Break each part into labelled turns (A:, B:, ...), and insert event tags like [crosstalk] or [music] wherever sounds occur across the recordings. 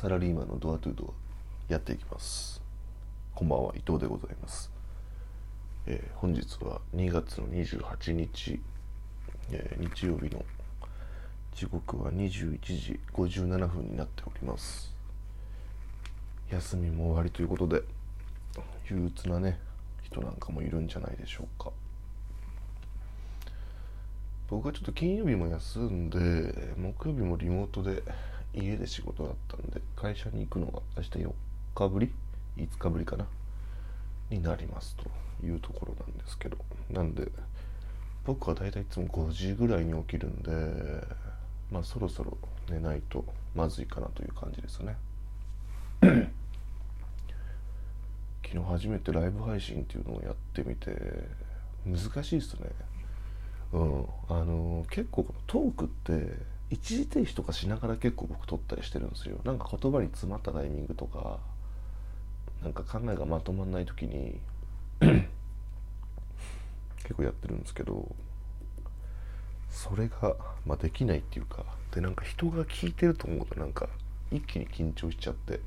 A: サラリーマンのドアトゥドアやっていきます。こんばんは伊藤でございます、えー本日は2月の28日、えー日曜日の時刻は21時57分になっております。休みも終わりということで憂鬱なね人なんかもいるんじゃないでしょうか。僕はちょっと金曜日も休んで木曜日もリモートで家で仕事だったんで会社に行くのが明日4日ぶり？5日ぶりかな？になりますというところなんですけど。なんで僕は大体いつも5時ぐらいに起きるんでまあそろそろ寝ないとまずいかなという感じですね。[coughs] 昨日初めてライブ配信っていうのをやってみて難しいですね。うん。あの結構このトークって一時停止とかしながら結構僕撮ったりしてるんですよ。なんか言葉に詰まったタイミングとかなんか考えがまとまんない時に [clears throat] 結構やってるんですけどそれが、まあ、できないっていうかでなんか人が聞いてると思うとなんか一気に緊張しちゃって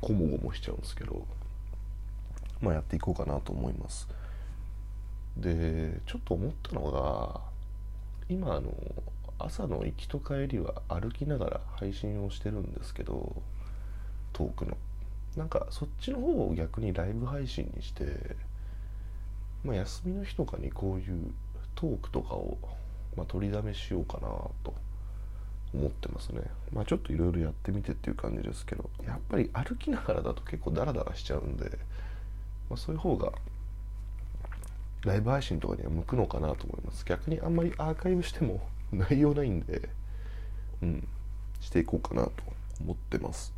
A: ゴモゴモしちゃうんですけどまあやっていこうかなと思います。でちょっと思ったのが今あの朝の行きと帰りは歩きながら配信をしてるんですけどトークの。なんかそっちの方を逆にライブ配信にしてまあ休みの日とかにこういうトークとかを、まあ、取りだめしようかなと思ってますね。まあちょっといろいろやってみてっていう感じですけどやっぱり歩きながらだと結構ダラダラしちゃうんで、まあ、そういう方がライブ配信とかには向くのかなと思います。逆にあんまりアーカイブしても [laughs] 内容ないんでうんしていこうかなと思ってます。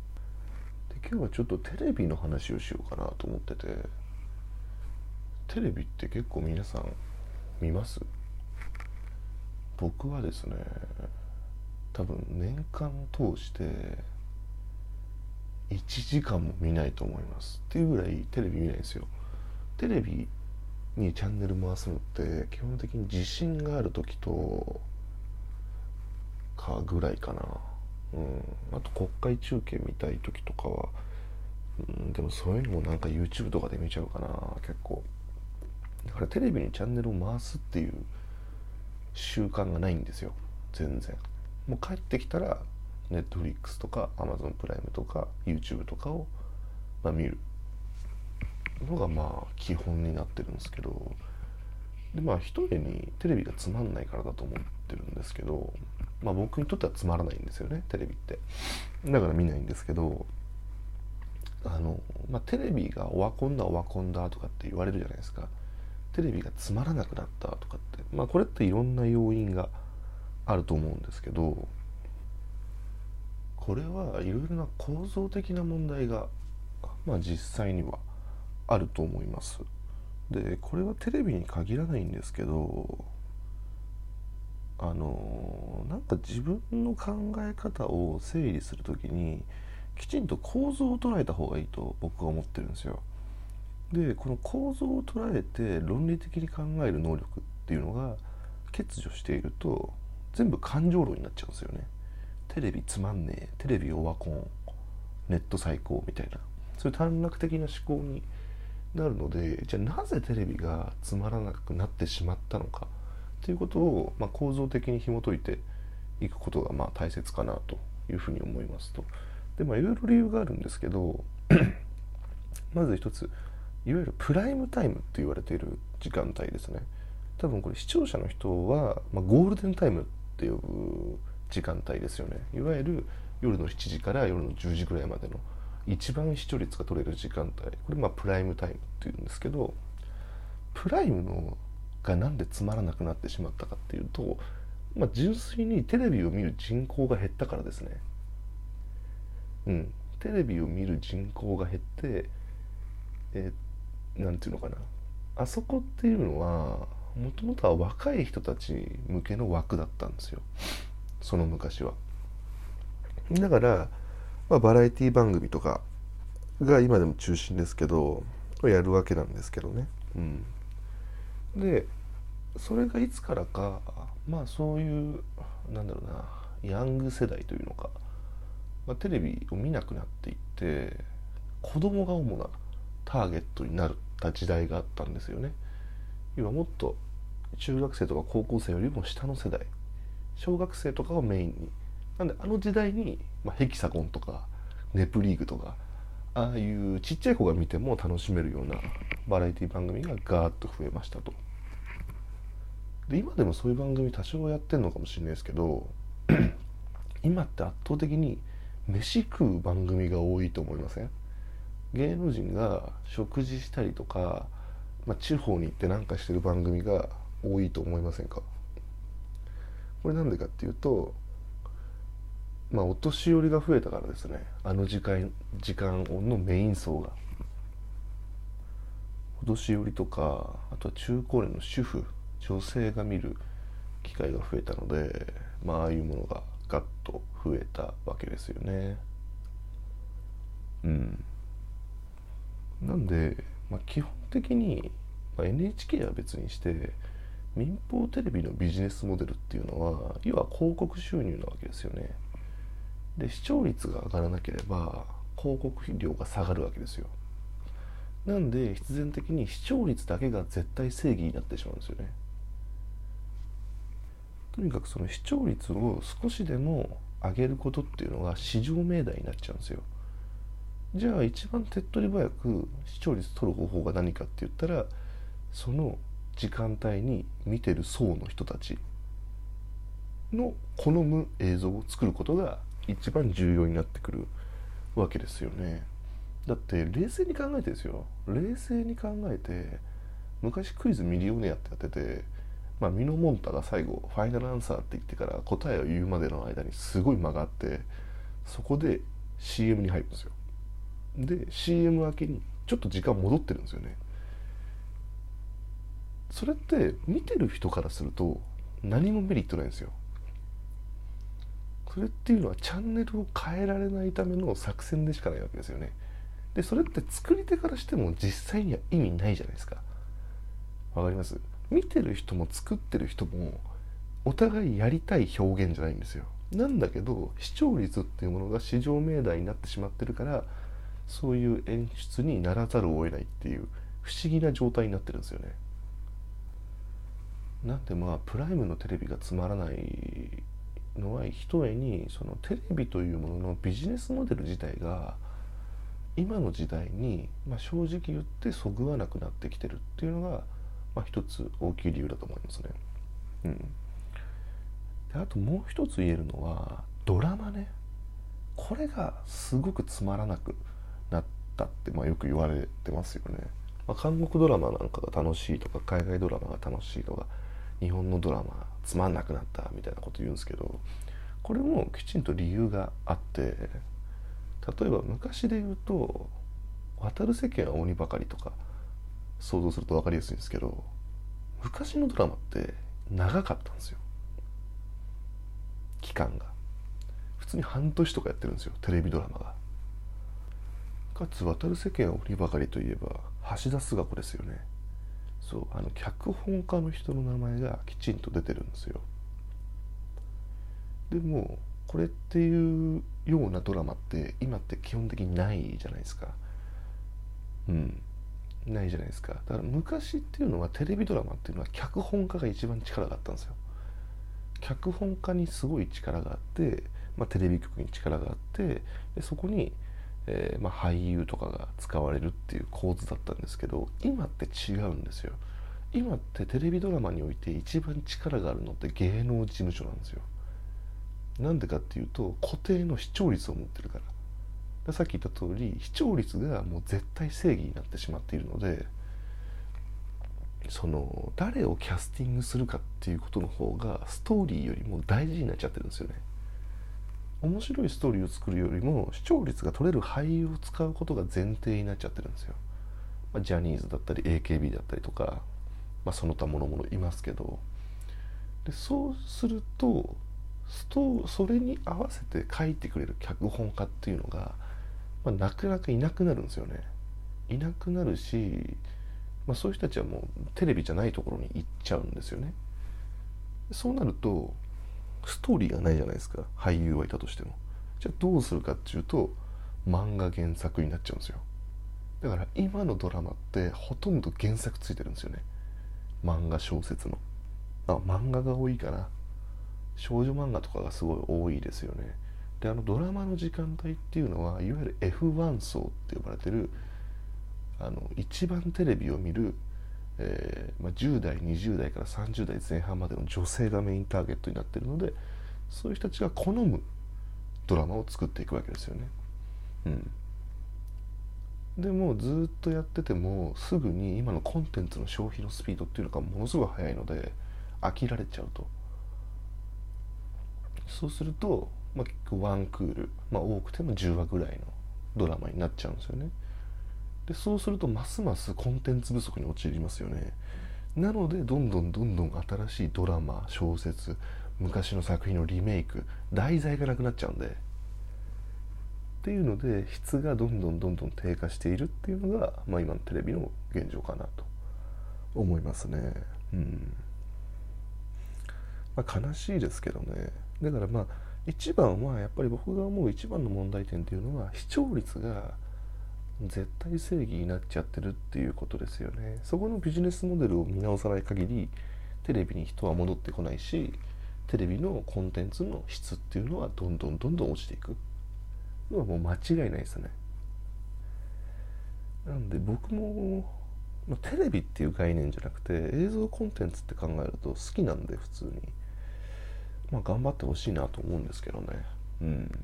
A: で今日はちょっとテレビの話をしようかなと思っててテレビって結構皆さん見ます？僕はですね多分年間通して1時間も見ないと思います。っていうぐらいテレビ見ないんですよ。テレビにチャンネル回すのって基本的に地震がある時とかぐらいかな。うん。あと国会中継見たい時とかは、うん、でもそういうのもなんか YouTube とかで見ちゃうかな結構。だからテレビにチャンネルを回すっていう習慣がないんですよ。全然。もう帰ってきたら Netflix とか Amazon プライムとか YouTube とかを、まあ、見る。のがまあ基本になってるんですけど。でまあ一重にテレビがつまんないからだと思ってるんですけど。まあ僕にとってはつまらないんですよねテレビって。だから見ないんですけどあの、まあ、テレビがオワコンだオワコンだとかって言われるじゃないですか。テレビがつまらなくなったとかって。まあこれっていろんな要因があると思うんですけどこれはいろいろな構造的な問題がまあ実際にはあると思います。でこれはテレビに限らないんですけどあのなんか自分の考え方を整理する時にきちんと構造を捉えた方がいいと僕は思ってるんですよ。でこの構造を捉えて論理的に考える能力っていうのが欠如していると全部感情論になっちゃうんですよね。テレビつまんねえテレビオワコンネット最高みたいな。そういう短絡的な思考になるのでじゃあなぜテレビがつまらなくなってしまったのか。ということを、まあ、構造的に紐解いていくことがまあ大切かなというふうに思いますと。でまあいろいろ理由があるんですけど [clears throat] まず一ついわゆるプライムタイムって言われている時間帯ですね。多分これ視聴者の人は、まあ、ゴールデンタイムって呼ぶ時間帯ですよね。いわゆる夜の7時から夜の10時ぐらいまでの一番視聴率が取れる時間帯。これまあプライムタイムっていうんですけどプライムのがなんでつまらなくなってしまったかっていうと、まあ、純粋にテレビを見る人口が減ったからですね。うん。テレビを見る人口が減ってえーていうのかな。あそこっていうのはもともとは若い人たち向けの枠だったんですよ。その昔は。だから、まあ、バラエティ番組とかが今でも中心ですけどやるわけなんですけどね。うん。でそれがいつからかまあそういうなんだろうなヤング世代というのかまあ、テレビを見なくなっていって子供が主なターゲットになった時代があったんですよね。今もっと中学生とか高校生よりも下の世代小学生とかをメインに。なんであの時代に、まあ、ヘキサゴンとかネプリーグとかああいうちっちゃい子が見ても楽しめるようなバラエティ番組がガーッと増えましたと。で今でもそういう番組多少やってんのかもしれないですけど今って圧倒的に飯食う番組が多いと思いません？芸能人が食事したりとか、まあ、地方に行って何かしてる番組が多いと思いませんか？これなんでかっていうとまあお年寄りが増えたからですね。あの時間時間のメイン層が。お年寄りとかあとは中高年の主婦女性が見る機会が増えたのでまあああいうものがガッと増えたわけですよね。うん。なんで、まあ、基本的に、ま、NHK は別にして民放テレビのビジネスモデルっていうのは要は広告収入なわけですよね。で視聴率が上がらなければ広告費量が下がるわけですよ。なんで必然的に視聴率だけが絶対正義になってしまうんですよね。とにかくその視聴率を少しでも上げることっていうのが市場命題になっちゃうんですよ。じゃあ一番手っ取り早く視聴率取る方法が何かって言ったらその時間帯に見てる層の人たちの好む映像を作ることが一番重要になってくるわけですよね。だって冷静に考えてですよ。冷静に考えて昔クイズミリオネアってやっててまあ、ミノモンタが最後ファイナルアンサーって言ってから答えを言うまでの間にすごい間があってそこで CM に入るんですよ。で CM 明けにちょっと時間戻ってるんですよね。それって見てる人からすると何もメリットないんですよ。それっていうのはチャンネルを変えられないための作戦でしかないわけですよね。でそれって作り手からしても実際には意味ないじゃないですか。わかります？見てる人も作ってる人もお互いやりたい表現じゃないんですよ。なんだけど視聴率っていうものが市場命題になってしまってるからそういう演出にならざるを得ないっていう不思議な状態になってるんですよね。なんでまあプライムのテレビがつまらないのはひとえにそのテレビというもののビジネスモデル自体が今の時代に、まあ、正直言ってそぐわなくなってきてるっていうのがまあ、一つ大きい理由だと思いますね。うん、であともう一つ言えるのはドラマねこれがすごくつまらなくなったって、まあ、よく言われてますよね。まあ、韓国ドラマなんかが楽しいとか海外ドラマが楽しいとか日本のドラマつまんなくなったみたいなこと言うんですけどこれもきちんと理由があって例えば昔で言うと「渡る世間は鬼ばかり」とか想像すると分かりやすいんですけど昔のドラマって長かったんですよ。期間が。普通に半年とかやってるんですよテレビドラマが。かつ渡る世間は鬼ばかりといえば橋田壽賀子ですよね。そうあの脚本家の人の名前がきちんと出てるんですよ。でもこれっていうようなドラマって今って基本的にないじゃないですか。うん。ないじゃないですか。だから昔っていうのはテレビドラマっていうのは脚本家が一番力があったんですよ。脚本家にすごい力があって、まあ、テレビ局に力があってでそこに、えー、まあ、俳優とかが使われるっていう構図だったんですけど今って違うんですよ。今ってテレビドラマにおいて一番力があるのって芸能事務所なんですよ。なんでかっていうと固定の視聴率を持ってるから。さっき言った通り視聴率がもう絶対正義になってしまっているのでその誰をキャスティングするかっていうことの方がストーリーよりも大事になっちゃってるんですよね。面白いストーリーを作るよりも視聴率が取れる俳優を使うことが前提になっちゃってるんですよ、まあ、ジャニーズだったり AKB だったりとか、まあ、その他ものものいますけど。でそうするとそれに合わせて書いてくれる脚本家っていうのがまあ、なかなかいなくなるんですよね。いなくなるし、まあ、そういう人たちはもうテレビじゃないところに行っちゃうんですよね。そうなるとストーリーがないじゃないですか。俳優はいたとしても。じゃあどうするかっていうと漫画原作になっちゃうんですよ。だから今のドラマってほとんど原作ついてるんですよね。漫画小説の。あ漫画が多いかな。少女漫画とかがすごい多いですよね。であのドラマの時間帯っていうのはいわゆる F1 層って呼ばれてるあの一番テレビを見る、えーまあ、10代20代から30代前半までの女性がメインターゲットになってるのでそういう人たちが好むドラマを作っていくわけですよね。うんでもずっとやっててもすぐに今のコンテンツの消費のスピードっていうのがものすごい速いので飽きられちゃうとそうすると、まあ、結構ワンクール、まあ、多くても10話ぐらいのドラマになっちゃうんですよね。でそうするとますますコンテンツ不足に陥りますよね。なのでどんどんどんどん新しいドラマ小説昔の作品のリメイク題材がなくなっちゃうんで。っていうので質がどんどんどんどん低下しているっていうのが、まあ、今のテレビの現状かなと思いますね。うん。まあ、悲しいですけどね。だからまあ一番はやっぱり僕が思う一番の問題点っていうのは視聴率が絶対正義になっちゃってるっていうことですよね。そこのビジネスモデルを見直さない限りテレビに人は戻ってこないしテレビのコンテンツの質っていうのはどんどんどんどん落ちていく。のはもう間違いないですね。なんで僕も、まあ、テレビっていう概念じゃなくて映像コンテンツって考えると好きなんで普通に。まあ頑張ってほしいなと思うんですけどね。うん。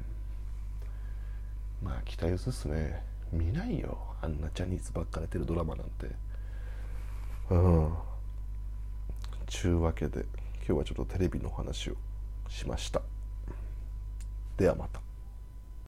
A: まあ期待薄っすね。見ないよ。あんなジャニーズばっかれてるドラマなんて。うん。ちゅうわけで今日はちょっとテレビの話をしました。ではまた。